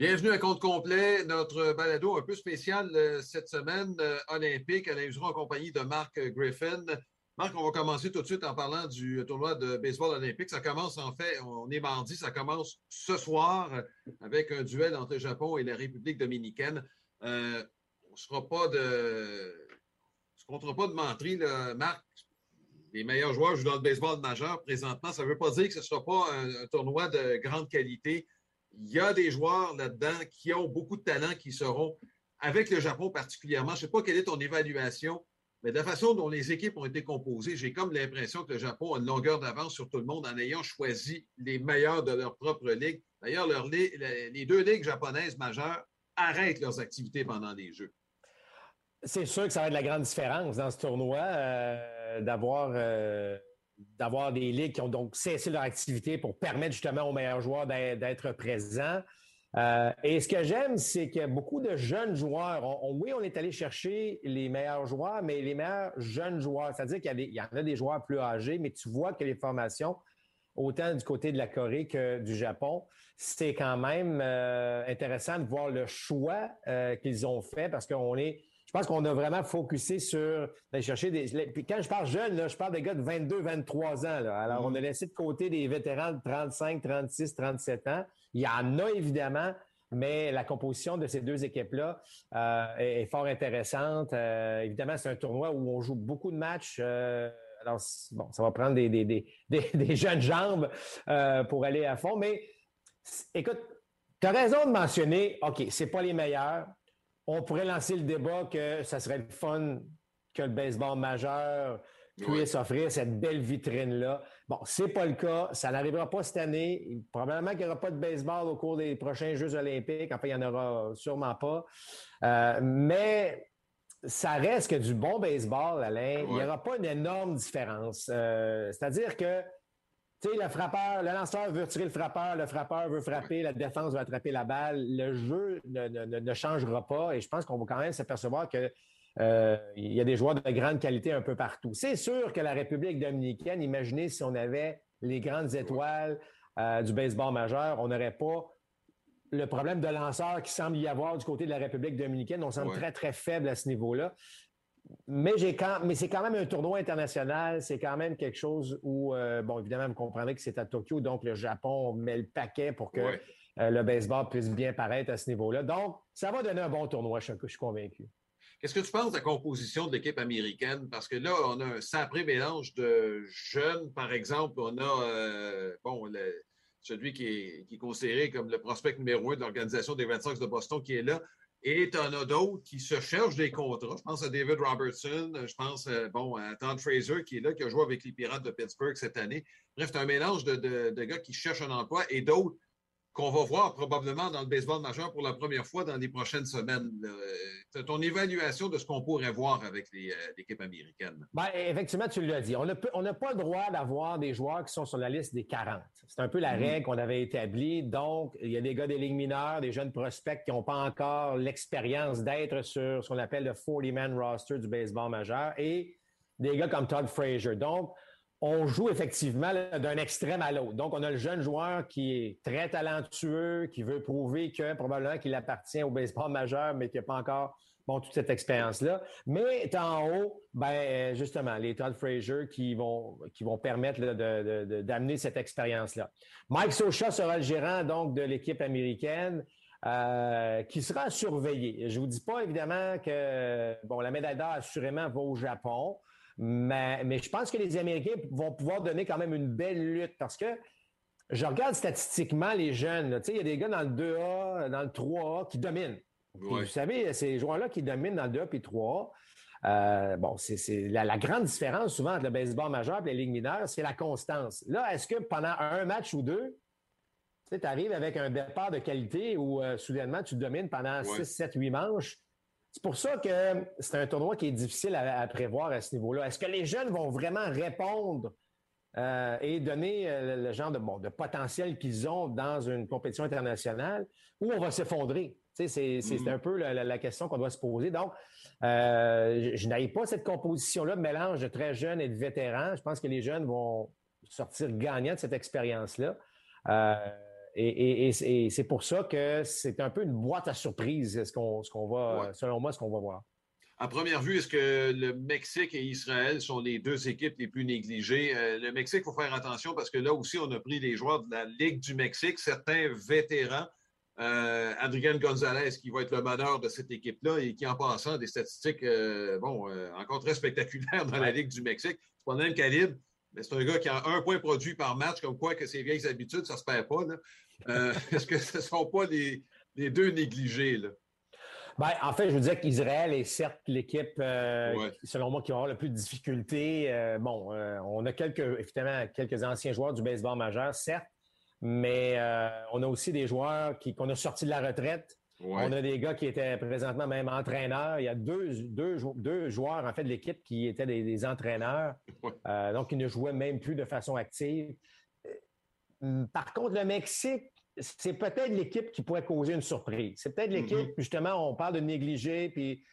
Bienvenue à compte complet, notre balado un peu spécial euh, cette semaine euh, olympique. à Jouron en compagnie de Marc Griffin. Marc, on va commencer tout de suite en parlant du tournoi de baseball olympique. Ça commence en fait, on est mardi, ça commence ce soir avec un duel entre le Japon et la République dominicaine. Euh, on ne sera pas de. Se comptera pas de menterie, Marc. Les meilleurs joueurs jouent dans le baseball majeur présentement. Ça ne veut pas dire que ce ne sera pas un tournoi de grande qualité il y a des joueurs là-dedans qui ont beaucoup de talent qui seront, avec le Japon particulièrement, je ne sais pas quelle est ton évaluation, mais de la façon dont les équipes ont été composées, j'ai comme l'impression que le Japon a une longueur d'avance sur tout le monde en ayant choisi les meilleurs de leur propre ligue. D'ailleurs, les deux ligues japonaises majeures arrêtent leurs activités pendant les Jeux. C'est sûr que ça va être la grande différence dans ce tournoi, euh, d'avoir euh, d'avoir des ligues qui ont donc cessé leur activité pour permettre justement aux meilleurs joueurs d'être présents. Euh, et ce que j'aime, c'est que beaucoup de jeunes joueurs, oui, on est allé chercher les meilleurs joueurs, mais les meilleurs jeunes joueurs, c'est-à-dire qu'il y, en a des joueurs plus âgés, mais tu vois que les formations, autant du côté de la Corée que du Japon, c'est quand même euh, intéressant de voir le choix euh, qu'ils ont fait parce qu'on est je pense qu'on a vraiment focusé sur d'aller chercher des. Puis quand je parle jeune, là, je parle des gars de 22, 23 ans. Là. Alors, on a laissé de côté des vétérans de 35, 36, 37 ans. Il y en a évidemment, mais la composition de ces deux équipes-là euh, est, fort intéressante. Euh, évidemment, c'est un tournoi où on joue beaucoup de matchs. Euh, alors, bon, ça va prendre des, des, des, des jeunes jambes pour aller à fond. Mais écoute, tu as raison de mentionner, OK, c'est pas les meilleurs, on pourrait lancer le débat que ça serait le fun que le baseball majeur puisse offrir cette belle vitrine-là. Bon, c'est pas le cas. Ça n'arrivera pas cette année. Probablement qu'il n'y aura pas de baseball au cours des prochains Jeux olympiques. Enfin, il n'y en aura sûrement pas. Euh, mais ça reste que du bon baseball, Alain. Il n'y aura pas une énorme différence. Euh, c'est-à-dire que tu sais, le frappeur, le lanceur veut tirer le frappeur, le frappeur veut frapper, la défense veut attraper la balle. Le jeu ne, changera pas et je pense qu'on va quand même s'apercevoir que euh, il y a des joueurs de grande qualité un peu partout. C'est sûr que la République dominicaine, imaginez si on avait les grandes étoiles euh, du baseball majeur, on n'aurait pas le problème de lanceur qui semble y avoir du côté de la République dominicaine. On semble très, très faible à ce niveau-là mais j'ai quand, mais c'est quand même un tournoi international. C'est quand même quelque chose où, euh, bon, évidemment, vous comprendrez que c'est à Tokyo, donc le Japon met le paquet pour que euh, le baseball puisse bien paraître à ce niveau-là. Donc, ça va donner un bon tournoi, je, suis convaincu. Qu'est-ce que tu penses de la composition de l'équipe américaine? Parce que là, on a un sacré mélange de jeunes. Par exemple, on a, euh, bon, celui qui est, qui est, considéré comme le prospect numéro un de l'organisation des 25 de Boston qui est là. Et tu en as d'autres qui se cherchent des contrats. Je pense à David Robertson, je pense euh, bon, à Tom Fraser qui est là, qui a joué avec les Pirates de Pittsburgh cette année. Bref, c'est un mélange de, de, gars qui cherchent un emploi et d'autres qu'on va voir probablement dans le baseball majeur pour la première fois dans les prochaines semaines. C'est ton évaluation de ce qu'on pourrait voir avec euh, l'équipe américaine. Bien, effectivement, tu l'as dit. On n'a pas le droit d'avoir des joueurs qui sont sur la liste des 40. C'est un peu la mm-hmm. règle qu'on avait établie. Donc, il y a des gars des lignes mineures, des jeunes prospects qui n'ont pas encore l'expérience d'être sur ce qu'on appelle le 40-man roster du baseball majeur et des gars comme Todd Frazier. Donc, on joue effectivement d'un extrême à l'autre. Donc, on a le jeune joueur qui est très talentueux, qui veut prouver que probablement qu'il appartient au baseball majeur, mais qui n'a pas encore bon, toute cette expérience-là. Mais en haut, ben justement, les Todd Frazier qui vont, qui vont permettre d'amener cette expérience-là. Mike Socha sera le gérant donc de l'équipe américaine. Euh, qui sera surveillé. Je vous dis pas évidemment que la médaille d'or assurément va au Japon. Mais, mais je pense que les Américains vont pouvoir donner quand même une belle lutte parce que je regarde statistiquement les jeunes. Il y a des gars dans le 2A, dans le 3A qui dominent. Vous savez, ces joueurs-là qui dominent dans le 2A et 3A, euh, bon, c'est la, grande différence souvent entre le baseball majeur et les ligues mineures, c'est la constance. Là, est-ce que pendant un match ou deux, tu arrives avec un départ de qualité où euh, soudainement tu domines pendant 6, 7, 8 manches, c'est pour ça que c'est un tournoi qui est difficile à, prévoir à ce niveau-là. Est-ce que les jeunes vont vraiment répondre euh, et donner euh, le genre de, bon, de potentiel qu'ils ont dans une compétition internationale ou on va s'effondrer? C'est mm-hmm. un peu la, question qu'on doit se poser. Donc, euh, je, n'arrive pas cette composition-là de mélange de très jeunes et de vétérans. Je pense que les jeunes vont sortir gagnants de cette expérience-là. Et, c'est pour ça que c'est un peu une boîte à surprise, ce qu'on va, selon moi, ce qu'on va voir. À première vue, est-ce que le Mexique et Israël sont les deux équipes les plus négligées? Euh, le Mexique, il faut faire attention parce que là aussi, on a pris des joueurs de la Ligue du Mexique, certains vétérans. Euh, Adrien Gonzalez, qui va être le meneur de cette équipe-là et qui, en passant, a des statistiques euh, bon, encore très spectaculaires dans la Ligue du Mexique. C'est pas le même calibre, mais c'est un gars qui a un point produit par match, comme quoi que ses vieilles habitudes, ça se perd pas. Est-ce que ce ne sont pas les, les deux négligés? Là? Ben, en fait, je vous disais qu'Israël est certes l'équipe, euh, selon moi, qui va avoir le plus de difficultés. Euh, bon, euh, on a quelques, évidemment, quelques anciens joueurs du baseball majeur, certes, mais on a aussi des joueurs qui, qu'on a sortis de la retraite. On a des gars qui étaient présentement même entraîneurs. Il y a deux, deux, deux joueurs, en fait, de l'équipe qui étaient des, entraîneurs. donc, ils ne jouaient même plus de façon active. Par contre, le Mexique, c'est peut-être l'équipe qui pourrait causer une surprise. C'est peut-être l'équipe, mm-hmm. justement, on parle de négliger, puis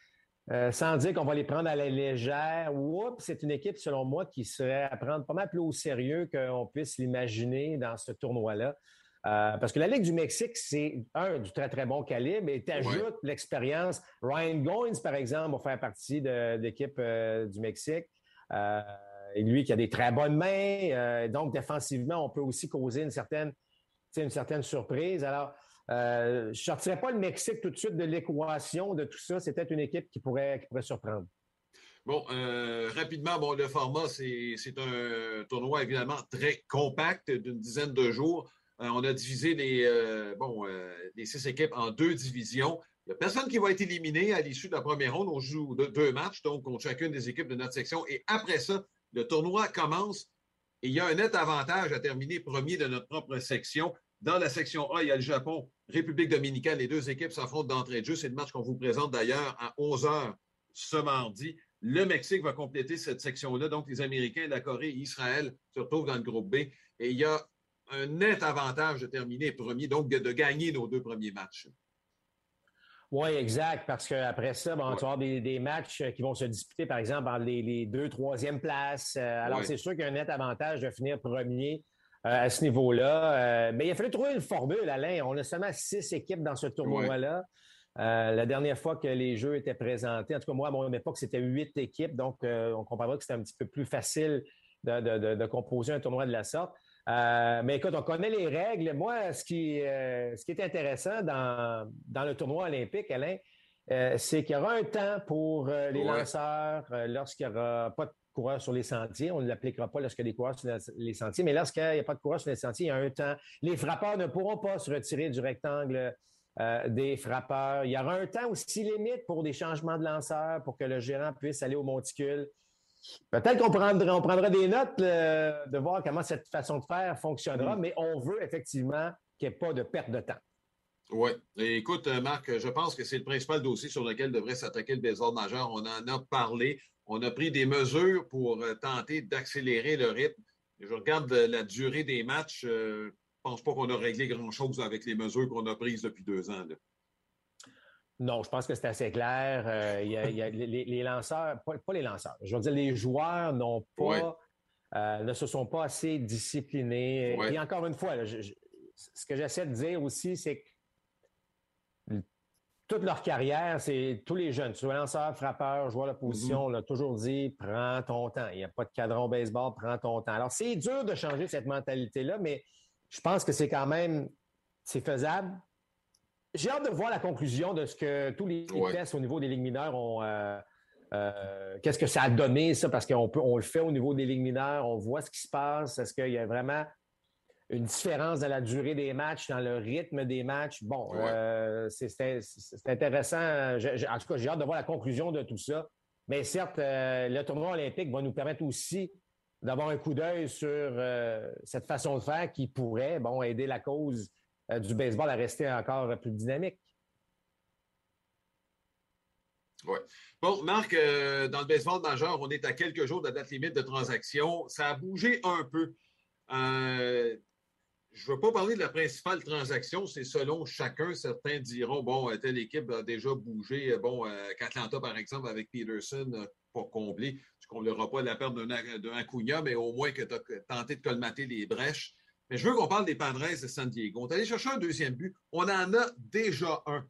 euh, sans dire qu'on va les prendre à la légère. Oups, c'est une équipe, selon moi, qui serait à prendre pas mal plus au sérieux qu'on puisse l'imaginer dans ce tournoi-là. Euh, parce que la Ligue du Mexique, c'est un du très, très bon calibre et tu ajoutes l'expérience. Ryan Goins, par exemple, va faire partie de, l'équipe euh, du Mexique. Lui qui a des très bonnes mains. donc, défensivement, on peut aussi causer une certaine une certaine surprise. Alors, euh, je ne sortirais pas le Mexique tout de suite de l'équation de tout ça. C'est peut-être une équipe qui pourrait, qui pourrait surprendre. Bon, euh, rapidement, bon, le format, c'est un tournoi évidemment très compact d'une dizaine de jours. Euh, on a divisé les, bon, les six équipes en deux divisions. Il n'y a personne qui va être éliminé à l'issue de la première ronde. On joue deux, matchs, donc contre chacune des équipes de notre section. Et après ça, le tournoi commence et il y a un net avantage à terminer premier de notre propre section. Dans la section A, il y a le Japon, République dominicaine. Les deux équipes s'affrontent d'entrée de jeu. C'est le match qu'on vous présente d'ailleurs à 11 h ce mardi. Le Mexique va compléter cette section-là. Donc, les Américains, la Corée et Israël se retrouvent dans le groupe B. Et il y a un net avantage de terminer premier, donc de, gagner nos deux premiers matchs. Oui, exact, parce qu'après ça, bon, tu vas avoir des, matchs qui vont se disputer, par exemple, dans les, deux, troisième places. Euh, alors, c'est sûr qu'il y a un net avantage de finir premier euh, à ce niveau-là. Euh, mais il a fallu trouver une formule, Alain. On a seulement six équipes dans ce tournoi-là. Euh, la dernière fois que les jeux étaient présentés, en tout cas, moi, à mon époque, c'était huit équipes. Donc, on comprendra que c'était un petit peu plus facile de, composer un tournoi de la sorte. Mais écoute, on connaît les règles. Moi, ce qui, ce qui est intéressant dans, dans le tournoi olympique, Alain, c'est qu'il y aura un temps pour les lanceurs lorsqu'il n'y aura pas de coureurs sur les sentiers. On ne l'appliquera pas lorsqu'il y a des coureurs sur les sentiers, mais lorsqu'il n'y a pas de coureurs sur les sentiers, il y a un temps. Les frappeurs ne pourront pas se retirer du rectangle euh, des frappeurs. Il y aura un temps aussi limite pour des changements de lanceurs, pour que le gérant puisse aller au monticule. Peut-être qu'on prendra, on prendra des notes euh, de voir comment cette façon de faire fonctionnera, mm. mais on veut effectivement qu'il n'y ait pas de perte de temps. Oui. Écoute, Marc, je pense que c'est le principal dossier sur lequel devrait s'attaquer le baseball majeur. On en a parlé. On a pris des mesures pour euh, tenter d'accélérer le rythme. Je regarde euh, la durée des matchs. Euh, je ne pense pas qu'on a réglé grand-chose avec les mesures qu'on a prises depuis deux ans. Non, je pense que c'est assez clair. Il y a, les, lanceurs, pas, les lanceurs, je veux dire, les joueurs n'ont pas, ne se sont pas assez disciplinés. Et encore une fois, ce que j'essaie de dire aussi, c'est que toute leur carrière, c'est tous les jeunes, soit lanceur, frappeur, joueur de position, mhm. on l'a toujours dit, prends ton temps. Il n'y a pas de cadran au baseball, prends ton temps. Alors, c'est dur de changer cette mentalité-là, mais je pense que c'est quand même, c'est faisable. J'ai hâte de voir la conclusion de ce que tous les tests au niveau des ligues mineures ont. Euh, euh, qu'est-ce que ça a donné, ça? Parce qu'on on le fait au niveau des ligues mineures, on voit ce qui se passe. Est-ce qu'il y a vraiment une différence dans la durée des matchs, dans le rythme des matchs? Bon, euh, c'est intéressant. en tout cas, j'ai hâte de voir la conclusion de tout ça. Mais certes, le tournoi olympique va nous permettre aussi d'avoir un coup d'œil sur cette façon de faire qui pourrait bon, aider la cause du baseball à rester encore plus dynamique. Oui. Bon, Marc, dans le baseball majeur, on est à quelques jours de la date limite de transaction. Ça a bougé un peu. Je ne veux pas parler de la principale transaction, c'est selon chacun. Certains diront, bon, euh, telle équipe a déjà bougé. Euh, bon, euh, qu'Atlanta, par exemple, avec Peterson, pas comblé. Tu ne combleras pas la perte d'un Acuna, mais au moins que tu as tenté de colmater les brèches. Mais je veux qu'on parle des Padres de San Diego. On est allé chercher un deuxième but. On en a déjà un.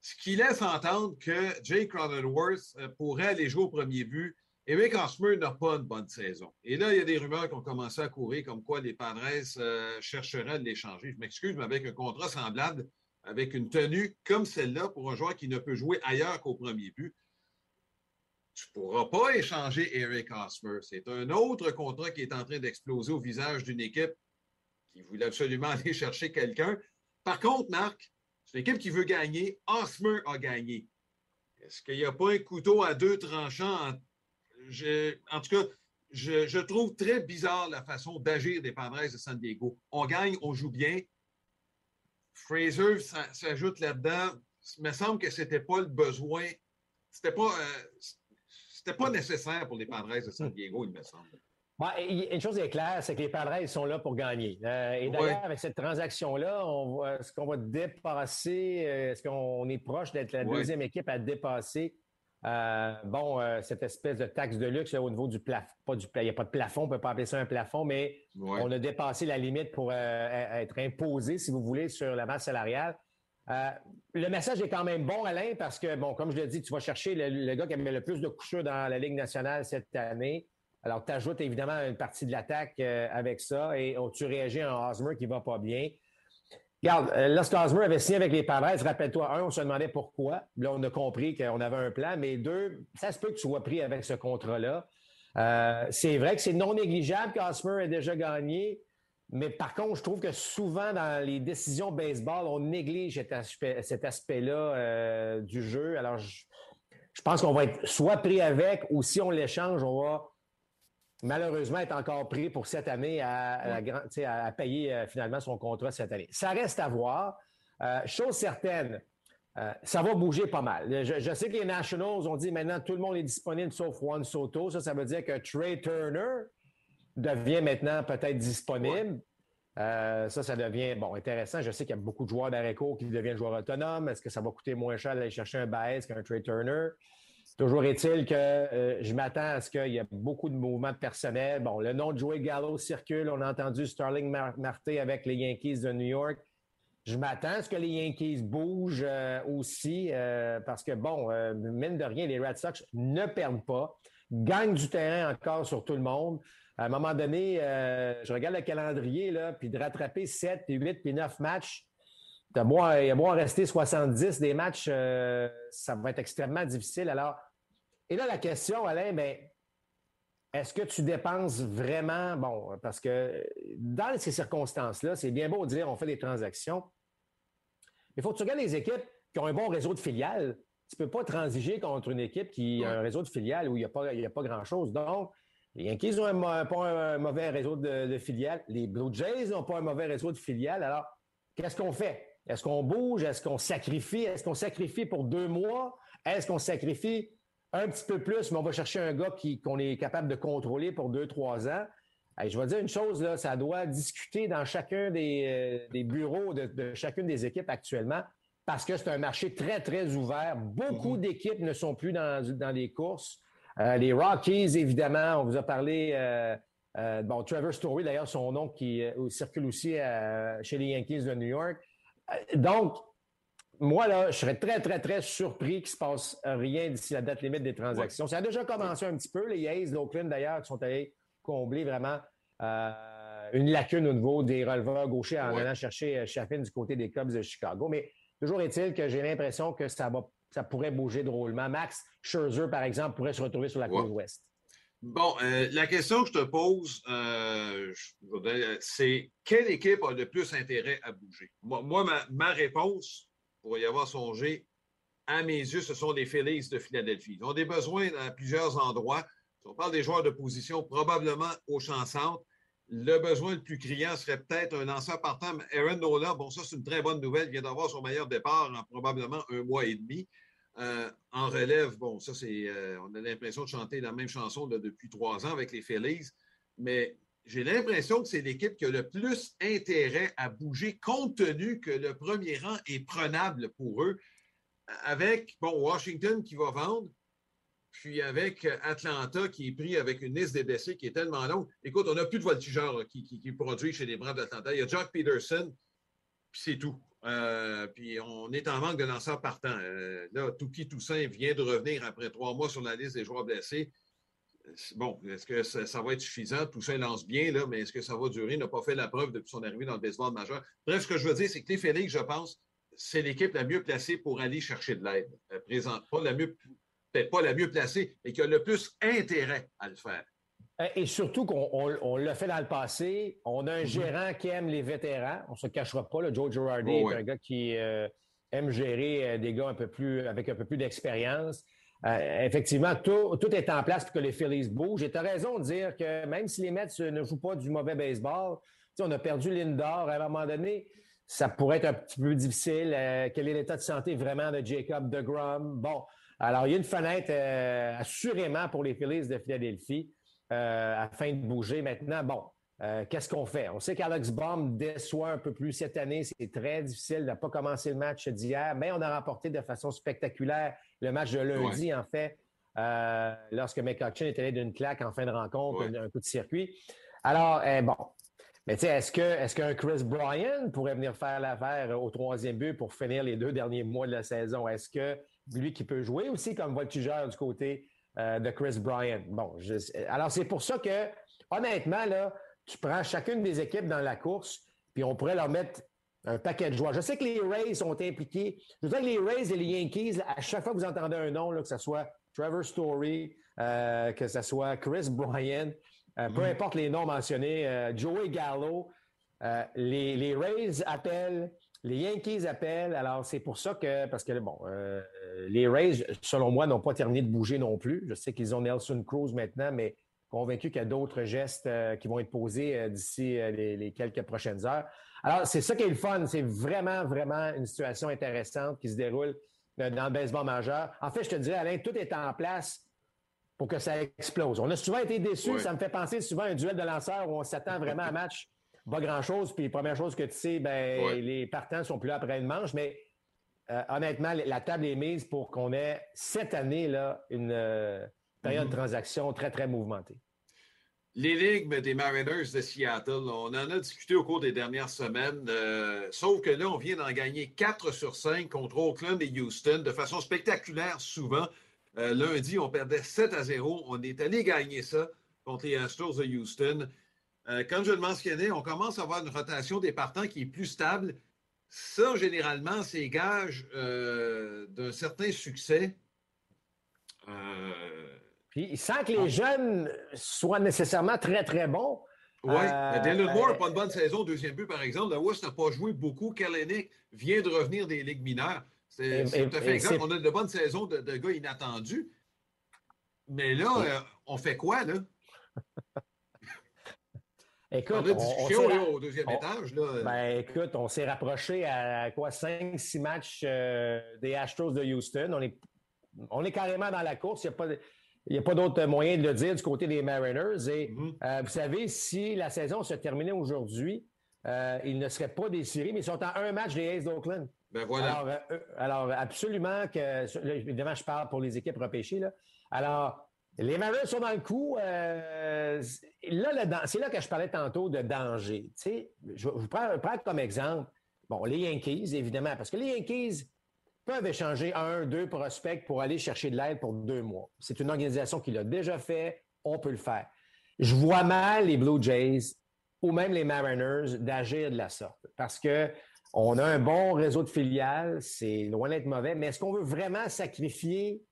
Ce qui laisse entendre que Jake Cronenworth euh, pourrait aller jouer au premier but. Eric Hosmer n'a pas une bonne saison. Et là, il y a des rumeurs qui ont commencé à courir comme quoi les Padres euh, chercheraient à l'échanger. Je m'excuse, mais avec un contrat semblable, avec une tenue comme celle-là pour un joueur qui ne peut jouer ailleurs qu'au premier but, tu ne pourras pas échanger Eric Hosmer. C'est un autre contrat qui est en train d'exploser au visage d'une équipe qui voulait absolument aller chercher quelqu'un. Par contre, Marc, c'est une équipe qui veut gagner. Hosmer a gagné. Est-ce qu'il n'y a pas un couteau à deux tranchants? En, tout cas, je, trouve très bizarre la façon d'agir des Padres de San Diego. On gagne, on joue bien. Fraser s'ajoute là-dedans. Il me semble que ce n'était pas le besoin. C'était pas, euh, pas nécessaire pour les Padres de San Diego, il me semble une chose est claire, c'est que les Padres sont là pour gagner. Euh, et d'ailleurs, avec cette transaction-là, est-ce qu'on va dépasser, euh, est-ce qu'on est proche d'être la deuxième équipe à dépasser euh, bon, cette espèce de taxe de luxe au niveau du plafond, pas du il n'y a pas de plafond, on ne peut pas appeler ça un plafond, mais on a dépassé la limite pour être imposé, si vous voulez, sur la masse salariale. le message est quand même bon, Alain, parce que, bon, comme je l'ai dit, tu vas chercher le, le, gars qui a mis le plus de couchures dans la Ligue nationale cette année. Alors, tu ajoutes évidemment une partie de l'attaque euh, avec ça et tu réagis à un Hosmer qui va pas bien. Regarde, euh, lorsque Hosmer avait signé avec les Padres, rappelle-toi, un, on se demandait pourquoi. Là, on a compris qu'on avait un plan, mais deux, ça se peut que tu sois pris avec ce contrat-là. Euh, c'est vrai que c'est non négligeable qu'Hosmer ait déjà gagné, mais par contre, je trouve que souvent dans les décisions baseball, on néglige cet aspect-là du jeu. Alors, je, je pense qu'on va être soit pris avec ou si on l'échange, on va malheureusement, est encore pris pour cette année à, à, payer euh, finalement son contrat cette année. Ça reste à voir. Euh, chose certaine, euh, ça va bouger pas mal. Je, sais que les Nationals ont dit maintenant tout le monde est disponible sauf Juan Soto. Ça, ça veut dire que Trey Turner devient maintenant peut-être disponible. ça, ça devient bon intéressant. Je sais qu'il y a beaucoup de joueurs d'arrêt qui deviennent joueurs autonomes. Est-ce que ça va coûter moins cher d'aller chercher un Baez qu'un Trey Turner? Toujours est-il que euh, je m'attends à ce qu'il y ait beaucoup de mouvements de personnel. Bon, le nom de Joey Gallo circule. On a entendu Sterling Marté avec les Yankees de New York. Je m'attends à ce que les Yankees bougent euh, aussi euh, parce que, bon, mine de rien, les Red Sox ne perdent pas, gagnent du terrain encore sur tout le monde. À un moment donné, je regarde le calendrier, là, puis de rattraper 7, 8 puis 9 matchs, il a beau en rester 70 des matchs, ça va être extrêmement difficile. Alors, et là, la question, Alain, ben, est-ce que tu dépenses vraiment, bon, parce que dans ces circonstances-là, c'est bien beau de dire on fait des transactions. Il faut que tu regardes les équipes qui ont un bon réseau de filiales. Tu ne peux pas transiger contre une équipe qui a un réseau de filiales où il n'y a pas, pas grand-chose. Donc, les Yankees n'ont pas un mauvais réseau de, filiales. Les Blue Jays n'ont pas un mauvais réseau de filiales. Alors, qu'est-ce qu'on fait? Est-ce qu'on bouge? Est-ce qu'on sacrifie? Est-ce qu'on sacrifie pour deux mois? Est-ce qu'on sacrifie un petit peu plus, mais on va chercher un gars qu'on est capable de contrôler pour deux, trois ans. je vais dire une chose, là, ça doit discuter dans chacun des, euh, bureaux de, chacune des équipes actuellement parce que c'est un marché très, très ouvert. Beaucoup mm-hmm. d'équipes ne sont plus dans, dans les courses. Euh, les Rockies, évidemment, on vous a parlé, euh, bon, Trevor Story, d'ailleurs, son nom qui circule aussi chez les Yankees de New York. donc, moi, là, je serais très, très, très surpris qu'il ne se passe rien d'ici la date limite des transactions. Ça a déjà commencé un petit peu. Les A's d'Oakland, d'ailleurs, qui sont allés combler vraiment euh, une lacune au niveau des releveurs gauchers en allant chercher euh, Chaffin du côté des Cubs de Chicago. Mais toujours est-il que j'ai l'impression que ça, va, ça pourrait bouger drôlement. Max Scherzer, par exemple, pourrait se retrouver sur la côte ouest. Bon, euh, la question que je te pose, c'est quelle équipe a le plus intérêt à bouger? Moi, ma réponse, pour y avoir songé, à mes yeux, ce sont les Phillies de Philadelphie. Ils ont des besoins à plusieurs endroits. Si on parle des joueurs de position, probablement au champ centre. Le besoin le plus criant serait peut-être un lanceur partant. Aaron Nola, bon, ça, c'est une très bonne nouvelle. Il vient d'avoir son meilleur départ en probablement un mois et demi. Euh, en relève, bon, ça, c'est. Euh, on a l'impression de chanter la même chanson depuis trois ans avec les Phillies. Mais j'ai l'impression que c'est l'équipe qui a le plus intérêt à bouger compte tenu que le premier rang est prenable pour eux. Avec, bon, Washington qui va vendre, puis avec Atlanta qui est pris avec une liste des blessés qui est tellement longue. Écoute, on n'a plus de voltigeurs qui, qui, produit chez les Braves d'Atlanta. Il y a Jack Peterson, puis c'est tout. Euh, puis on est en manque de lanceurs partants. Euh, là, Tuki Toussaint vient de revenir après trois mois sur la liste des joueurs blessés. Bon, est-ce que ça, va être suffisant? Toussaint lance bien, là, mais est-ce que ça va durer? Il n'a pas fait la preuve depuis son arrivée dans le baseball majeur. Bref, ce que je veux dire, c'est que les Félix, je pense, c'est l'équipe la mieux placée pour aller chercher de l'aide. Euh, présente pas la mieux, peut-être pas la mieux placée, mais qui a le plus intérêt à le faire. Et surtout qu'on l'a fait dans le passé. On a un mm-hmm. gérant qui aime les vétérans. On ne se cachera pas. Là. Joe Girardi est un gars qui euh, aime gérer euh, des gars un peu plus avec un peu plus d'expérience. Euh, effectivement, tout, est en place pour que les Phillies bougent. Et tu as raison de dire que même si les Mets ne jouent pas du mauvais baseball, on a perdu Lindor. À un moment donné, ça pourrait être un petit peu difficile. quel est l'état de santé vraiment de Jacob DeGrom? Bon, alors il y a une fenêtre assurément pour les Phillies de Philadelphie. Euh, afin de bouger. Maintenant, bon, euh, qu'est-ce qu'on fait? On sait qu'Alex Baum déçoit un peu plus cette année. C'est très difficile. de ne pas commencer le match d'hier, mais on a remporté de façon spectaculaire le match de lundi, en fait, euh, lorsque McCutcheon est allé d'une claque en fin de rencontre, un, coup de circuit. Alors, bon. Mais tu sais, est-ce que est-ce qu'un Chris Bryan pourrait venir faire l'affaire au troisième but pour finir les deux derniers mois de la saison? Est-ce que lui qui peut jouer aussi comme voltigeur du côté euh, de Chris Bryant. Bon, alors c'est pour ça que, honnêtement, là, tu prends chacune des équipes dans la course, puis on pourrait leur mettre un paquet de joueurs. Je sais que les Rays sont impliqués. Je sais que les Rays et les Yankees, à chaque fois que vous entendez un nom, là, que ce soit Trevor Story, euh, que ce soit Chris Bryant, euh, peu mm-hmm. importe les noms mentionnés, Joey Gallo, les, les Rays appellent les Yankees appellent. Alors, c'est pour ça que, parce que, bon, euh, les Rays, selon moi, n'ont pas terminé de bouger non plus. Je sais qu'ils ont Nelson Cruz maintenant, mais convaincu qu'il y a d'autres gestes euh, qui vont être posés euh, d'ici les, quelques prochaines heures. Alors, c'est ça qui est le fun. C'est vraiment, vraiment une situation intéressante qui se déroule dans le baseball majeur. En fait, je te dirais, Alain, tout est en place pour que ça explose. On a souvent été déçus. Ça me fait penser souvent à un duel de lanceurs où on s'attend vraiment à un match pas grand-chose. Puis, première chose que tu sais, ben, les partants sont plus là après une manche. Mais euh, honnêtement, la table est mise pour qu'on ait cette année là une euh, période de mm-hmm. transaction très, très mouvementée. Ligues des Mariners de Seattle, on en a discuté au cours des dernières semaines, euh, sauf que là, on vient d'en gagner 4 sur 5 contre Oakland et Houston de façon spectaculaire souvent. lundi, on perdait 7 à 0. On est allé gagner ça contre les Astros de Houston. Euh, comme je le mentionnais, on commence à avoir une rotation des partants qui est plus stable. Ça, généralement, c'est gage euh, d'un certain succès. Euh, Puis, sans que les jeunes soient nécessairement très, très bons. Oui, Dylan Moore n'a pas une bonne saison, deuxième but, par exemple. Le West n'a pas joué beaucoup. Kalenic vient de revenir des ligues mineures. C'est tout à fait exemple. On a de bonnes saisons de, de gars inattendus. Mais là, on fait quoi, là? Écoute, on, a au deuxième étage. Là. Ben, écoute, on s'est rapproché à quoi, 5-6 matchs euh, des Astros de Houston. On est, on est carrément dans la course. Il n'y a pas, d'autre moyen de le dire du côté des Mariners. Et mm-hmm. euh, vous savez, si la saison se terminait aujourd'hui, euh, ils ne seraient pas des séries, mais ils sont à un match des Aces d'Oakland. Ben voilà. Alors, absolument que, évidemment, je parle pour les équipes repêchées. Là. Alors, les Mariners sont dans le coup. Euh, là, c'est là que je parlais tantôt de danger. je vous prends, comme exemple, bon, les Yankees, évidemment, parce que les Yankees peuvent échanger un, deux prospects pour aller chercher de l'aide pour deux mois. C'est une organisation qui l'a déjà fait. On peut le faire. Je vois mal les Blue Jays ou même les Mariners d'agir de la sorte parce que on a un bon réseau de filiales, c'est loin d'être mauvais, mais est-ce qu'on veut vraiment sacrifier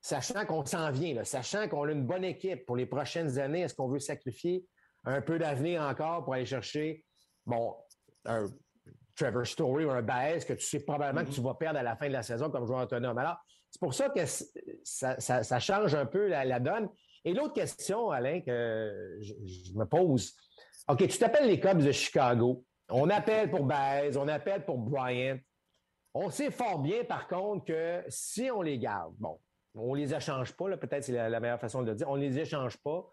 sachant qu'on s'en vient, sachant qu'on a une bonne équipe pour les prochaines années, est-ce qu'on veut sacrifier un peu d'avenir encore pour aller chercher, bon, un Trevor Story ou un Baez que tu sais probablement que tu vas perdre à la fin de la saison comme joueur autonome. Alors, c'est pour ça que ça, change un peu la, donne. Et l'autre question, Alain, que je, me pose, OK, tu t'appelles les Cubs de Chicago. On appelle pour Baez, on appelle pour Bryant. On sait fort bien, par contre, que si on les garde, bon, on ne les échange pas, peut-être c'est la, meilleure façon de le dire. On ne les échange pas.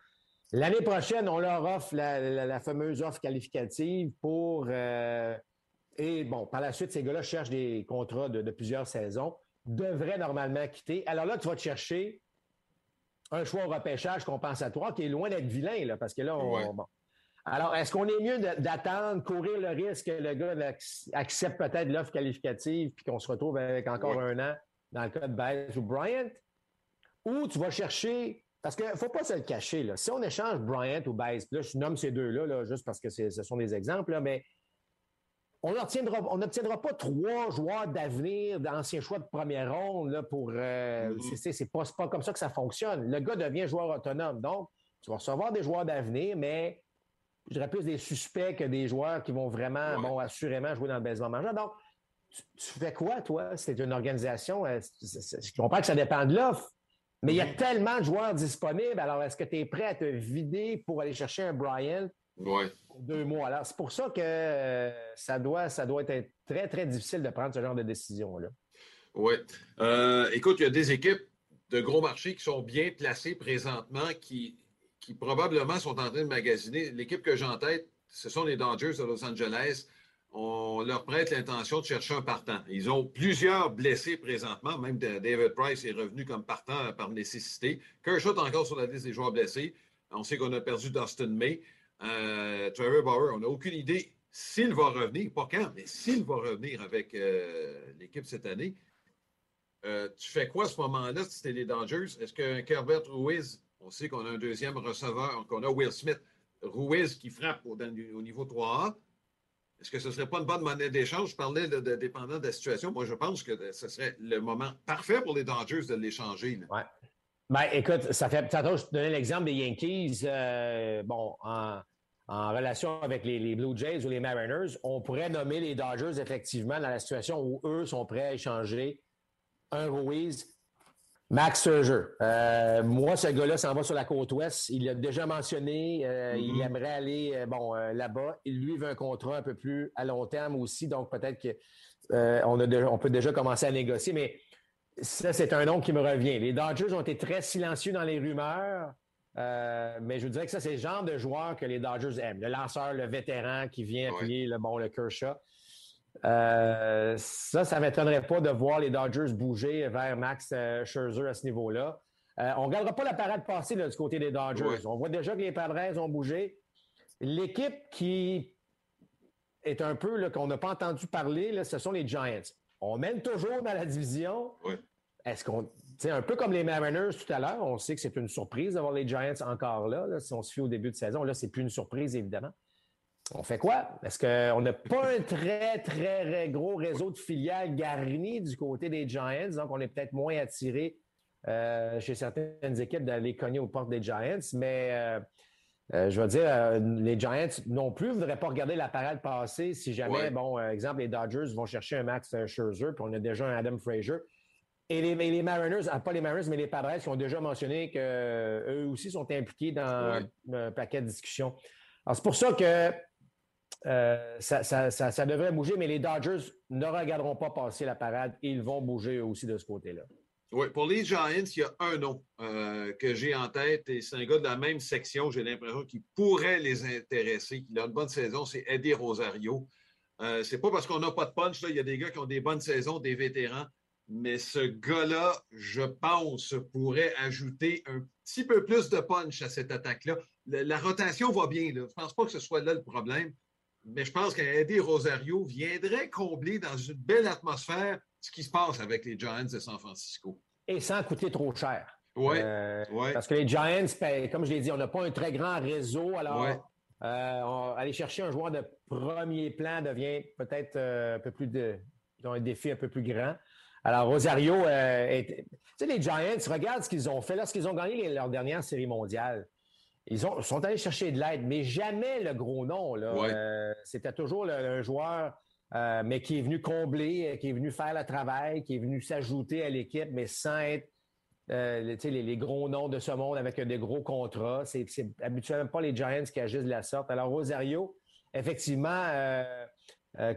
L'année prochaine, on leur offre la, fameuse offre qualificative pour. Euh, et bon, par la suite, ces gars-là cherchent des contrats de, plusieurs saisons, devraient normalement quitter. Alors là, tu vas te chercher un choix au repêchage compensatoire qui est loin d'être vilain, là, parce que là, on, Alors, est-ce qu'on est mieux d'attendre, courir le risque que le gars accepte peut-être l'offre qualificative puis qu'on se retrouve avec encore un an dans le cas de Baez ou Bryant? Ou tu vas chercher parce qu'il ne faut pas se le cacher. Là. Si on échange Bryant ou Baez, là, je nomme ces deux-là là, juste parce que ce sont des exemples, mais on n'obtiendra pas trois joueurs d'avenir d'anciens choix de première ronde là, pour. Euh, mm-hmm. C'est pas, pas comme ça que ça fonctionne. Le gars devient joueur autonome. Donc, tu vas recevoir des joueurs d'avenir, mais je dirais plus des suspects que des joueurs qui vont vraiment, bon, assurément jouer dans le baseball majeur. Donc, tu, fais quoi, toi? C'est une organisation. Euh, je comprends que ça dépend de l'offre, mais il y a mhm. tellement de joueurs disponibles. Alors, est-ce que tu es prêt à te vider pour aller chercher un Brian? Oui. Deux mois. Alors, c'est pour ça que euh, ça, doit, ça doit être très, très difficile de prendre ce genre de décision-là. Oui. Euh, écoute, il y a des équipes de gros marchés qui sont bien placées présentement, qui, qui probablement sont en train de magasiner. L'équipe que j'ai en tête, ce sont les Dodgers de Los Angeles on leur prête l'intention de chercher un partant. Ils ont plusieurs blessés présentement. Même David Price est revenu comme partant par nécessité. Kershaw est encore sur la liste des joueurs blessés. On sait qu'on a perdu Dustin May. Euh, Trevor Bauer, on n'a aucune idée s'il va revenir, pas quand, mais s'il va revenir avec euh, l'équipe cette année. Euh, tu fais quoi à ce moment-là si c'était les Dodgers? Est-ce qu'un Kerbert Ruiz, on sait qu'on a un deuxième receveur, qu'on a Will Smith, Ruiz qui frappe au, au niveau 3A, est-ce que ce ne serait pas une bonne monnaie d'échange? Je parlais de, dépendant de la situation. Moi, je pense que ce serait le moment parfait pour les Dodgers de l'échanger. Oui. Ben, écoute, ça fait. Tantôt, je te donnais l'exemple des Yankees. Euh, bon, en, relation avec les, Blue Jays ou les Mariners, on pourrait nommer les Dodgers effectivement dans la situation où eux sont prêts à échanger un Ruiz Max Scherzer. Euh, moi, ce gars-là s'en va sur la côte ouest. Il l'a déjà mentionné. Euh, il mm-hmm. aimerait aller euh, bon là-bas. Il lui veut un contrat un peu plus à long terme aussi. Donc peut-être qu'on on peut déjà commencer à négocier. Mais ça, c'est un nom qui me revient. Les Dodgers ont été très silencieux dans les rumeurs. Mais je vous dirais que ça, c'est le genre de joueur que les Dodgers aiment. Le lanceur, le vétéran qui vient appuyer le bon le Kershaw. Euh, ça, ça ne m'étonnerait pas de voir les Dodgers bouger vers Max euh, Scherzer à ce niveau-là. Euh, on ne regardera pas la parade passer du côté des Dodgers. On voit déjà que les Padres ont bougé. L'équipe qui est un peu, qu'on n'a pas entendu parler, ce sont les Giants. On mène toujours dans la division. Est-ce qu'on. C'est un peu comme les Mariners tout à l'heure. On sait que c'est une surprise d'avoir les Giants encore là, là, Si on se fie au début de saison, là, c'est plus une surprise, évidemment on fait quoi? Est-ce qu'on n'a pas un très, très gros réseau de filiales garni du côté des Giants? Donc, on est peut-être moins attiré euh, chez certaines équipes d'aller cogner aux portes des Giants. Mais euh, euh, je veux dire, les Giants non plus ne voudraient pas regarder la parade passer si jamais, bon, exemple, les Dodgers vont chercher un Max Scherzer, puis on a déjà un Adam Frazier. Et les, les Mariners, ah, pas les Mariners, mais les Padres qui ont déjà mentionné qu'eux aussi sont impliqués dans un paquet de discussions. Alors, c'est pour ça que euh, ça, devrait bouger, mais les Dodgers ne regarderont pas passer la parade. Ils vont bouger aussi de ce côté-là. Oui, pour les Giants, il y a un nom euh, que j'ai en tête et c'est un gars de la même section, j'ai l'impression, qui pourrait les intéresser, Il a une bonne saison, c'est Eddie Rosario. Euh, c'est pas parce qu'on n'a pas de punch, là, il y a des gars qui ont des bonnes saisons, des vétérans, mais ce gars-là, je pense, pourrait ajouter un petit peu plus de punch à cette attaque-là. La, rotation va bien, je ne pense pas que ce soit là le problème mais je pense qu'Eddie Rosario viendrait combler dans une belle atmosphère ce qui se passe avec les Giants de San Francisco. Et sans coûter trop cher. Oui. Euh, parce que les Giants, ben, comme je l'ai dit, on n'a pas un très grand réseau. Alors, euh, aller chercher un joueur de premier plan devient peut-être euh, un peu plus de. un défi un peu plus grand. Alors, Rosario, est, tu sais, les Giants, regarde ce qu'ils ont fait lorsqu'ils ont gagné leur dernière série mondiale. Ils sont allés chercher de l'aide, mais jamais le gros nom. Euh, c'était toujours un joueur, euh, mais qui est venu combler, euh, qui est venu faire le travail, qui est venu s'ajouter à l'équipe, mais sans être les, gros noms de ce monde avec des gros contrats. C'est habituellement pas les Giants qui agissent de la sorte. Alors, Rosario, effectivement,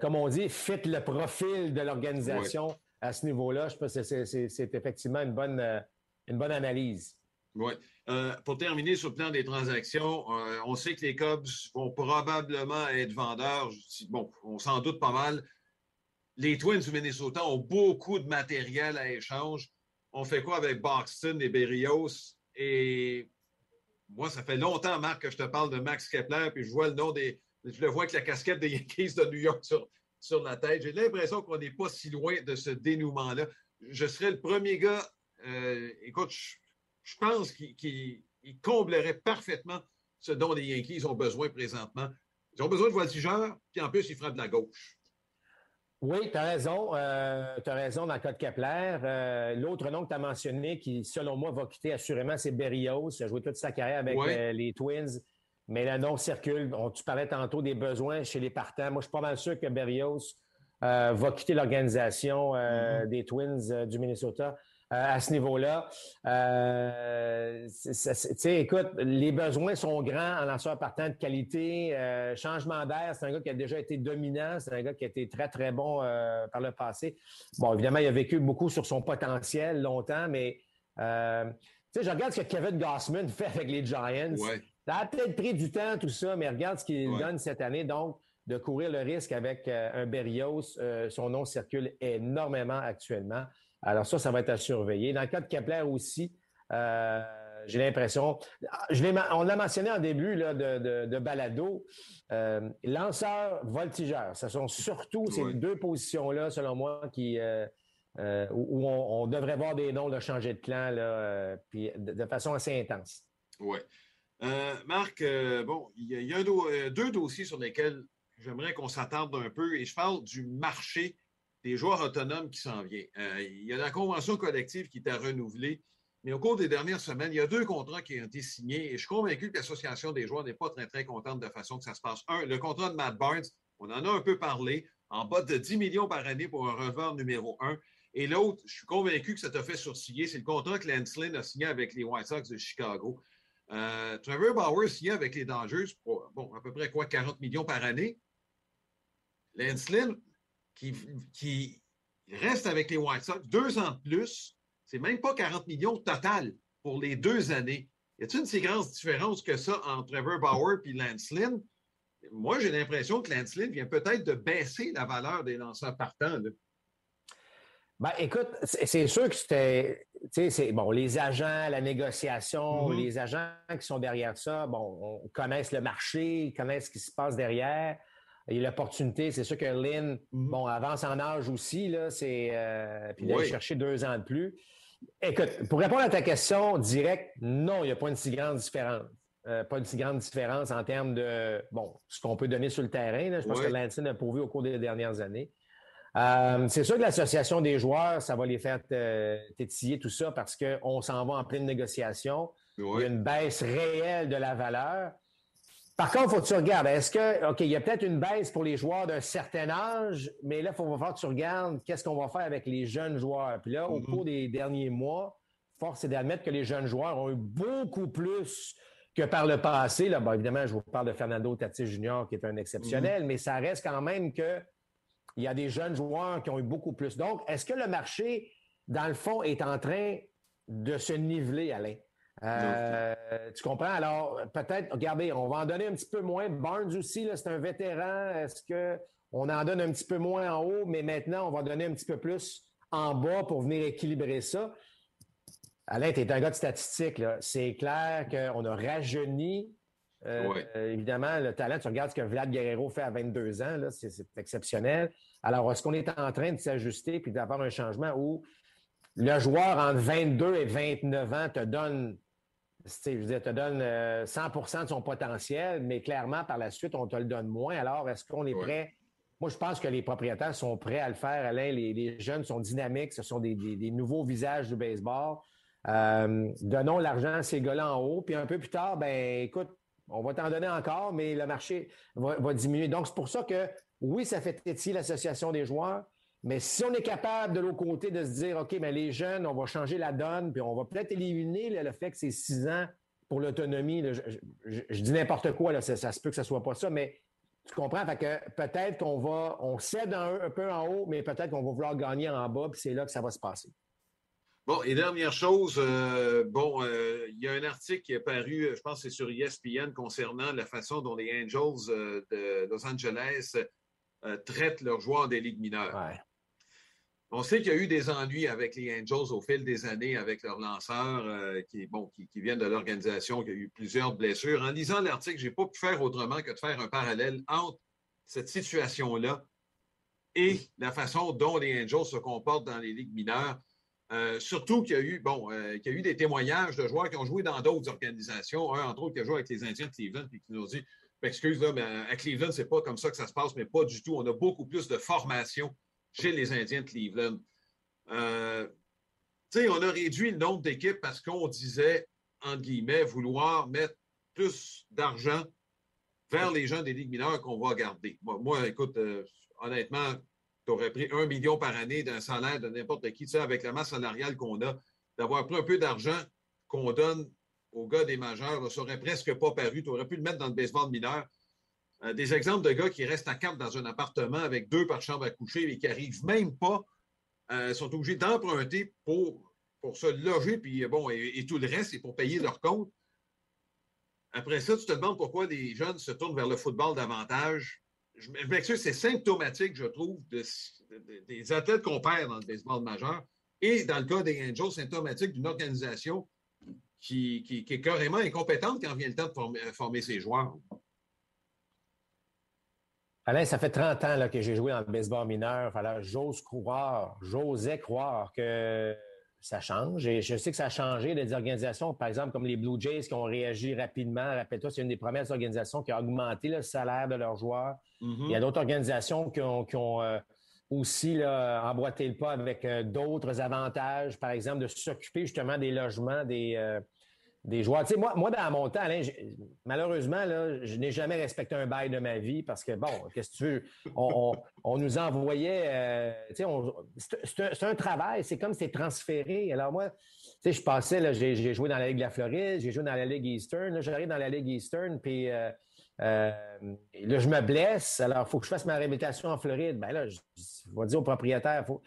comme on dit, fit le profil de l'organisation à ce niveau-là. Je pense que c'est effectivement une bonne, une bonne analyse. Oui. Euh, pour terminer sur le plan des transactions, euh, on sait que les Cubs vont probablement être vendeurs. Bon, on s'en doute pas mal. Les Twins du Minnesota ont beaucoup de matériel à échange. On fait quoi avec Boxton et Berrios? Et moi, ça fait longtemps, Marc, que je te parle de Max Kepler, puis je vois le nom des. Je le vois avec la casquette des Yankees de New York sur, sur la tête. J'ai l'impression qu'on n'est pas si loin de ce dénouement-là. Je serais le premier gars. Euh, écoute, je, pense qu'il comblerait parfaitement ce dont les Yankees ont besoin présentement. Ils ont besoin de voltigeurs, puis en plus, il fera de la gauche. Oui, tu as raison. Euh, tu as raison dans le cas de Kepler. Euh, l'autre nom que tu as mentionné, qui, selon moi, va quitter assurément, c'est Berrios. Il a joué toute sa carrière avec euh, les Twins. Mais le nom circule. tu parlais tantôt des besoins chez les partants. Moi, je suis pas mal sûr que Berrios va quitter l'organisation mm-hmm. des Twins du Minnesota. Euh, à ce niveau-là. Euh, tu sais, écoute, les besoins sont grands en lanceur partant de qualité. Euh, changement d'air, c'est un gars qui a déjà été dominant. C'est un gars qui a été très, très bon par le passé. Bon, évidemment, il a vécu beaucoup sur son potentiel longtemps, mais tu sais, je regarde ce que Kevin Gossman fait avec les Giants. Ça a peut-être pris du temps, tout ça, mais regarde ce qu'il donne cette année. Donc, de courir le risque avec un Berrios, son nom circule énormément actuellement. Alors ça, ça va être à surveiller. Dans le cas de Kepler aussi, euh, j'ai l'impression, on l'a mentionné en début de, balado, euh, lanceur, voltigeur, ce sont surtout ces deux positions-là, selon moi, qui euh, où, on, devrait voir des noms de changer de clan là, puis de, façon assez intense. Oui. Marc, bon, il y a, deux dossiers sur lesquels j'aimerais qu'on s'attarde un peu, et je parle du marché des joueurs autonomes qui s'en. Euh, il y a la convention collective qui est à renouveler, mais au cours des dernières semaines, il y a deux contrats qui ont été signés et je suis convaincu que l'Association des joueurs n'est pas très, très contente de la façon que ça se passe. Un, le contrat de Matt Barnes, on en a un peu parlé, en bas de 10 millions par année pour un releveur numéro un. Et l'autre, je suis convaincu que ça t'a fait sourciller, c'est le contrat que Lance Lynn a signé avec les White Sox de Chicago. Euh, Trevor Bauer signé avec les Dangers pour, bon, à peu près quoi, 40 millions par année. Lance Lynn, qui, reste avec les White Sox deux ans de plus, c'est même pas 40 millions total pour les deux années. Y a-t-il une si grande différence que ça entre Trevor Bauer et Lance Lynn? Moi, j'ai l'impression que Lance Lynn vient peut-être de baisser la valeur des lanceurs partants. Ben, écoute, c'est sûr que c'était, c'est bon, les agents, la négociation, mm-hmm. les agents qui sont derrière ça, bon, on connaissent le marché, ils connaissent ce qui se passe derrière. Il y a l'opportunité. C'est sûr que Lynn, mhm. bon, avance en âge aussi, là, c'est. Euh, puis d'aller chercher deux ans de plus. Écoute, pour répondre à ta question directe, non, il n'y a pas une si grande différence. Euh, pas une si grande différence en termes de bon, ce qu'on peut donner sur le terrain. Je pense que Lansing a prouvé au cours des dernières années. Euh, c'est sûr que l'association des joueurs, ça va les faire tétiller tout ça parce qu'on s'en va en pleine négociation. Il y a une baisse réelle de la valeur. Par contre, il faut que tu regardes. Est-ce que, OK, il y a peut-être une baisse pour les joueurs d'un certain âge, mais là, il faut voir que tu regardes qu'est-ce qu'on va faire avec les jeunes joueurs. Puis là, au mm-hmm. cours des derniers mois, force est d'admettre que les jeunes joueurs ont eu beaucoup plus que par le passé. Là, évidemment, je vous parle de Fernando Tatis Jr., qui est un exceptionnel, mm-hmm. mais ça reste quand même que il y a des jeunes joueurs qui ont eu beaucoup plus. Donc, est-ce que le marché, dans le fond, est en train de se niveler, Alain? Euh, tu comprends? Alors, peut-être, regardez, on va en donner un petit peu moins. Barnes aussi, c'est un vétéran. Est-ce qu'on en donne un petit peu moins en haut, mais maintenant, on va donner un petit peu plus en bas pour venir équilibrer ça? Alain, tu es un gars de statistiques. C'est clair qu'on a rajeuni. Euh, évidemment, le talent, tu regardes ce que Vlad Guerrero fait à 22 ans, c'est exceptionnel. Alors, est-ce qu'on est en train de s'ajuster puis d'avoir un changement où le joueur entre 22 et 29 ans te donne je veux dire, te donne 100% euh, de son potentiel, mais clairement, par la suite, on te le donne moins. Alors, est-ce qu'on est prêt? Moi, je pense que les propriétaires sont prêts à le faire, Alain. Les, jeunes sont dynamiques. Ce sont des, nouveaux visages du baseball. Euh, donnons l'argent à ces gars-là en haut. Puis un peu plus tard, ben écoute, on va t'en donner encore, mais le marché va, diminuer. Donc, c'est pour ça que, oui, ça fait tétiller l'association des joueurs, mais si on est capable de l'autre côté de se dire, OK, mais les jeunes, on va changer la donne, puis on va peut-être éliminer le fait que c'est six ans pour l'autonomie. Je, dis n'importe quoi, ça, se peut que ce soit pas ça, mais tu comprends? Fait que peut-être qu'on va, on cède un, peu en haut, mais peut-être qu'on va vouloir gagner en bas, puis c'est là que ça va se passer. Bon, et dernière chose, euh, bon, euh, il y a un article qui est paru, je pense que c'est sur ESPN, concernant la façon dont les Angels euh, de Los Angeles traitent leurs joueurs des ligues mineures. On sait qu'il y a eu des ennuis avec les Angels au fil des années, avec leurs lanceurs euh, qui, bon, qui, viennent de l'organisation, qui a eu plusieurs blessures. En lisant l'article, je n'ai pas pu faire autrement que de faire un parallèle entre cette situation-là et la façon dont les Angels se comportent dans les ligues mineures. Euh, surtout qu'il y a eu, euh, qu'il y a eu des témoignages de joueurs qui ont joué dans d'autres organisations. Un, entre autres, qui a joué avec les Indiens de Cleveland, puis qui nous dit Excuse, là, mais à Cleveland, c'est pas comme ça que ça se passe, mais pas du tout. On a beaucoup plus de formation chez les Indiens de Cleveland. Euh, on a réduit le nombre d'équipes parce qu'on disait, entre guillemets, vouloir mettre plus d'argent vers les gens des ligues mineures qu'on va garder. Moi, écoute, honnêtement, tu aurais pris un million par année d'un salaire de n'importe qui, tu sais, avec la masse salariale qu'on a, d'avoir pris un peu d'argent qu'on donne aux gars des majeurs, ça aurait presque pas paru. Tu aurais pu le mettre dans le baseball mineur. Euh, des exemples de gars qui restent à cap dans un appartement avec deux par chambre à coucher et qui n'arrivent même pas, euh, sont obligés d'emprunter pour, pour se loger, puis bon, et, tout le reste, et pour payer leur compte. Après ça, tu te demandes pourquoi les jeunes se tournent vers le football davantage. Je, m'excuse, c'est symptomatique, je trouve, des athlètes qu'on perd dans le baseball majeur. Et dans le cas des Angels, symptomatique d'une organisation qui, est carrément incompétente quand vient le temps de former, former ses joueurs. Alain, ça fait 30 ans là, que j'ai joué dans le baseball mineur. J'ose croire, j'osais croire que ça change. Et je sais que ça a changé. Des organisations, par exemple, comme les Blue Jays qui ont réagi rapidement. Rappelle-toi, c'est une des premières organisations qui a augmenté le salaire de leurs joueurs. Mm-hmm. Il y a d'autres organisations qui ont, euh, aussi emboîté le pas avec euh, d'autres avantages, par exemple, de s'occuper justement des logements des, euh, des joueurs. Tu sais, moi, moi, dans mon temps, Alain, malheureusement, là, je n'ai jamais respecté un bail de ma vie parce que, bon, qu'est-ce que tu veux? On, on, nous envoyait, euh, tu sais, c'est un, travail, c'est comme c'est transféré. Alors moi, tu sais, je passais, là, j'ai joué dans la Ligue de la Floride, j'ai joué dans la Ligue Eastern, là, j'arrive dans la Ligue Eastern, puis euh, euh, là, je me blesse, alors il faut que je fasse ma réhabilitation en Floride. Ben là, je, vais dire au propriétaire, faut,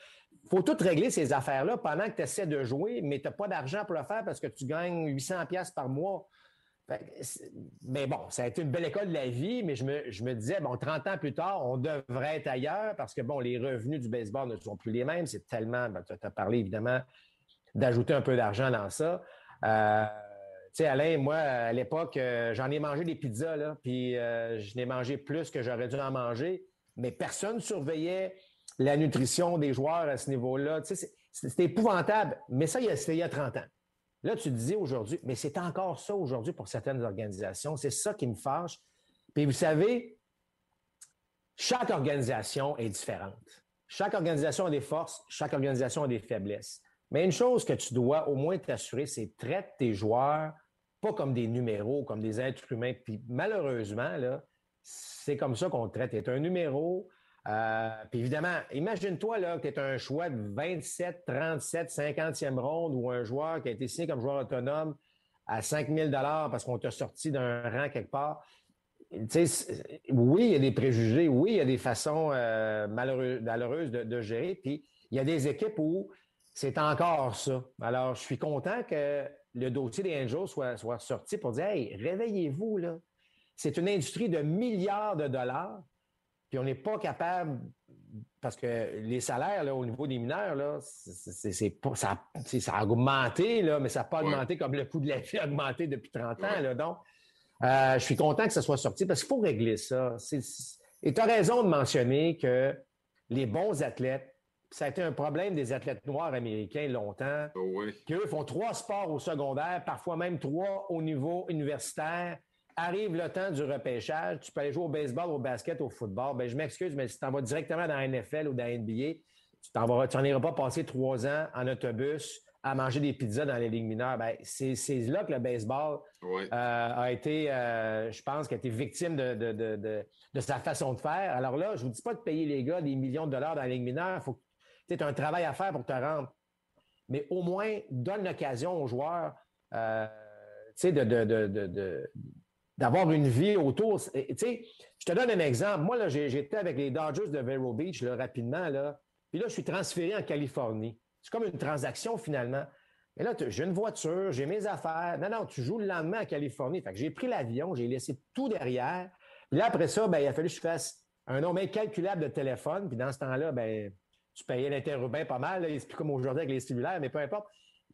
faut tout régler ces affaires-là pendant que tu essaies de jouer, mais tu n'as pas d'argent pour le faire parce que tu gagnes 800 pièces par mois. mais bon, ça a été une belle école de la vie, mais je me, disais, bon, 30 ans plus tard, on devrait être ailleurs parce que, bon, les revenus du baseball ne sont plus les mêmes. C'est tellement, ben, tu as parlé évidemment d'ajouter un peu d'argent dans ça. Euh, tu sais, Alain, moi, à l'époque, euh, j'en ai mangé des pizzas, là, puis euh, je n'ai mangé plus que j'aurais dû en manger, mais personne ne surveillait la nutrition des joueurs à ce niveau-là. C'était épouvantable. Mais ça, c'était il y a 30 ans. Là, tu disais aujourd'hui, mais c'est encore ça aujourd'hui pour certaines organisations. C'est ça qui me fâche. Puis vous savez, chaque organisation est différente. Chaque organisation a des forces, chaque organisation a des faiblesses. Mais une chose que tu dois au moins t'assurer, c'est traite tes joueurs pas comme des numéros, comme des êtres humains. Puis malheureusement, c'est comme ça qu'on traite. Tu un numéro, euh, puis évidemment, imagine-toi là, que tu es un choix de 27, 37, 50e ronde ou un joueur qui a été signé comme joueur autonome à 5 000 parce qu'on t'a sorti d'un rang quelque part. oui, il y a des préjugés, oui, il y a des façons euh, malheureuses, de, gérer. Puis il y a des équipes où c'est encore ça. Alors, je suis content que le dossier des Angels soit, soit sorti pour dire Hey, réveillez-vous, là. C'est une industrie de milliards de dollars puis on n'est pas capable, parce que les salaires là, au niveau des mineurs, là, c'est, ça, ça, a augmenté, là, mais ça n'a pas augmenté comme le coût de la vie a augmenté depuis 30 ans. Là, donc, euh, je suis content que ça soit sorti parce qu'il faut régler ça. et tu as raison de mentionner que les bons athlètes, ça a été un problème des athlètes noirs américains longtemps, oh qu'eux font trois sports au secondaire, parfois même trois au niveau universitaire arrive le temps du repêchage, tu peux aller jouer au baseball, au basket, au football. Ben, je m'excuse, mais si tu t'en vas directement dans la NFL ou dans la NBA, tu n'en tu iras pas passer trois ans en autobus à manger des pizzas dans les lignes mineures. Ben, c'est, là que le baseball euh, a été, euh, je pense, a été victime de, de, sa façon de faire. Alors là, je vous dis pas de payer les gars des millions de dollars dans les lignes mineures. Faut, tu as un travail à faire pour te rendre. Mais au moins, donne l'occasion aux joueurs euh, de, de, d'avoir une vie autour. Tu sais, je te donne un exemple. Moi, là, j'étais avec les Dodgers de Vero Beach, là, rapidement, là. Puis là, je suis transféré en Californie. C'est comme une transaction, finalement. Mais là, j'ai une voiture, j'ai mes affaires. Non, non, tu joues le lendemain en Californie. Fait j'ai pris l'avion, j'ai laissé tout derrière. Puis là, après ça, ben, il a fallu que je fasse un nombre incalculable de téléphone. Puis dans ce temps-là, ben, tu payais l'interurbain pas mal. C'est plus comme aujourd'hui avec les stimulaires, mais peu importe.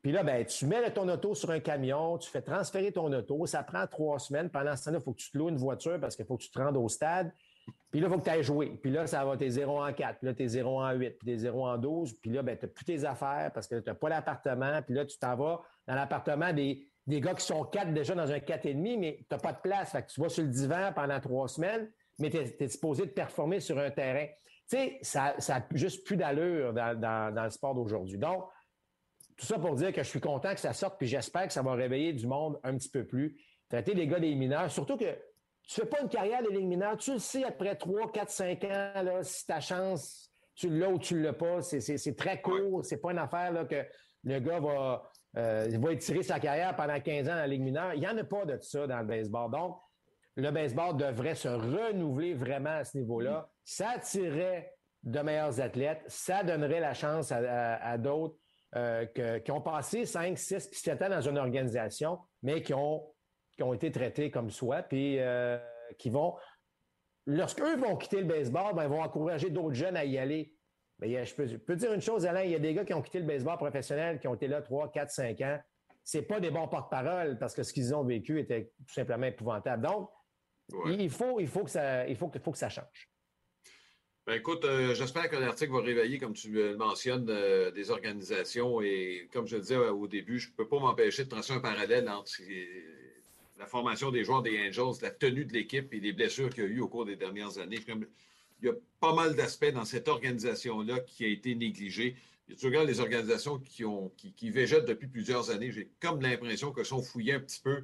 Puis là, ben, tu mets ton auto sur un camion, tu fais transférer ton auto, ça prend trois semaines. Pendant ce temps-là, il faut que tu te loues une voiture parce qu'il faut que tu te rendes au stade. Puis là, il faut que tu ailles jouer. Puis là, ça va, t'es 0 en 4, puis là, t'es 0 en 8, puis t'es 0 en 12. Puis là, ben, tu n'as plus tes affaires parce que tu n'as pas l'appartement. Puis là, tu t'en vas dans l'appartement des, des gars qui sont quatre déjà dans un 4,5, mais tu n'as pas de place. Fait que tu vas sur le divan pendant trois semaines, mais tu es, disposé de performer sur un terrain. Tu sais, ça n'a juste plus d'allure dans, dans le sport d'aujourd'hui. Donc, tout ça pour dire que je suis content que ça sorte, puis j'espère que ça va réveiller du monde un petit peu plus. Traiter les gars des mineurs, surtout que tu fais pas une carrière de ligue mineure, tu le sais après 3, 4, 5 ans, là, si ta chance, tu l'as ou tu l'as pas, c'est très court, c'est pas une affaire là, que le gars va, euh, va étirer sa carrière pendant 15 ans dans la ligue mineure. Il n'y en a pas de ça dans le baseball. Donc, le baseball devrait se renouveler vraiment à ce niveau-là. Ça attirerait de meilleurs athlètes, ça donnerait la chance à d'autres euh, qui ont passé 5, 6 puis 7 ans dans une organisation, mais qui ont, qui ont été traités comme soi, puis euh, qui vont, lorsqu'eux vont quitter le baseball, ben, ils vont encourager d'autres jeunes à y aller. Mais je, peux, dire une chose, Alain, il y a des gars qui ont quitté le baseball professionnel, qui ont été là 3, 4, 5 ans. C'est pas des bons porte-parole parce que ce qu'ils ont vécu était tout simplement épouvantable. Donc, il, faut, il, faut que ça, il, faut que, faut que ça change. Ben écoute, euh, j'espère que l'article va réveiller, comme tu le mentionnes, euh, des organisations. Et comme je le disais euh, au début, je ne peux pas m'empêcher de tracer un parallèle entre la formation des joueurs des Angels, la tenue de l'équipe et les blessures qu'il y a eu au cours des dernières années. Il y a pas mal d'aspects dans cette organisation-là qui a été négligé. Tu regardes les organisations qui, ont, qui, qui végètent depuis plusieurs années, j'ai comme l'impression qu'elles sont fouillées un petit peu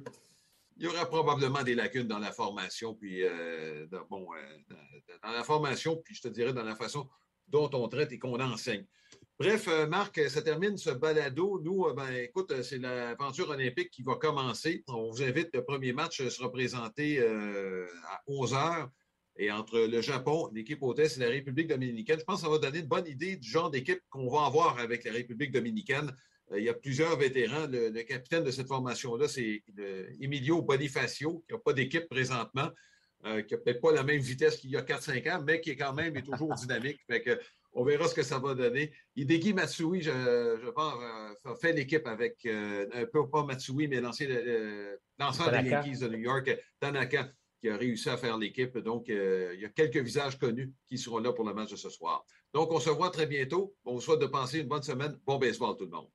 il y aura probablement des lacunes dans la formation, puis euh, dans, bon, euh, dans, la formation, puis je te dirais dans la façon dont on traite et qu'on enseigne. Bref, euh, Marc, ça termine ce balado. Nous, ben, écoute, c'est l'aventure olympique qui va commencer. On vous invite, le premier match sera présenté à 11 heures. Et entre le Japon, l'équipe hôtesse et la République dominicaine, je pense que ça va donner une bonne idée du genre d'équipe qu'on va avoir avec la République dominicaine. Euh, il y a plusieurs vétérans. Le, capitaine de cette formation-là, c'est Emilio Bonifacio, qui n'a pas d'équipe présentement, euh, qui n'a peut-être pas la même vitesse qu'il y a 4-5 ans, mais qui est quand même est toujours dynamique. on verra ce que ça va donner. Hideki Matsui, je, je pense, euh, fait l'équipe avec un peu pas Matsui, mais l'ancien lanceur des Yankees de New York, Tanaka, qui a réussi à faire l'équipe. Donc, il y a quelques visages connus qui seront là pour le match de ce soir. Donc, on se voit très bientôt. On vous souhaite de passer une bonne semaine. Bon baseball, tout le monde.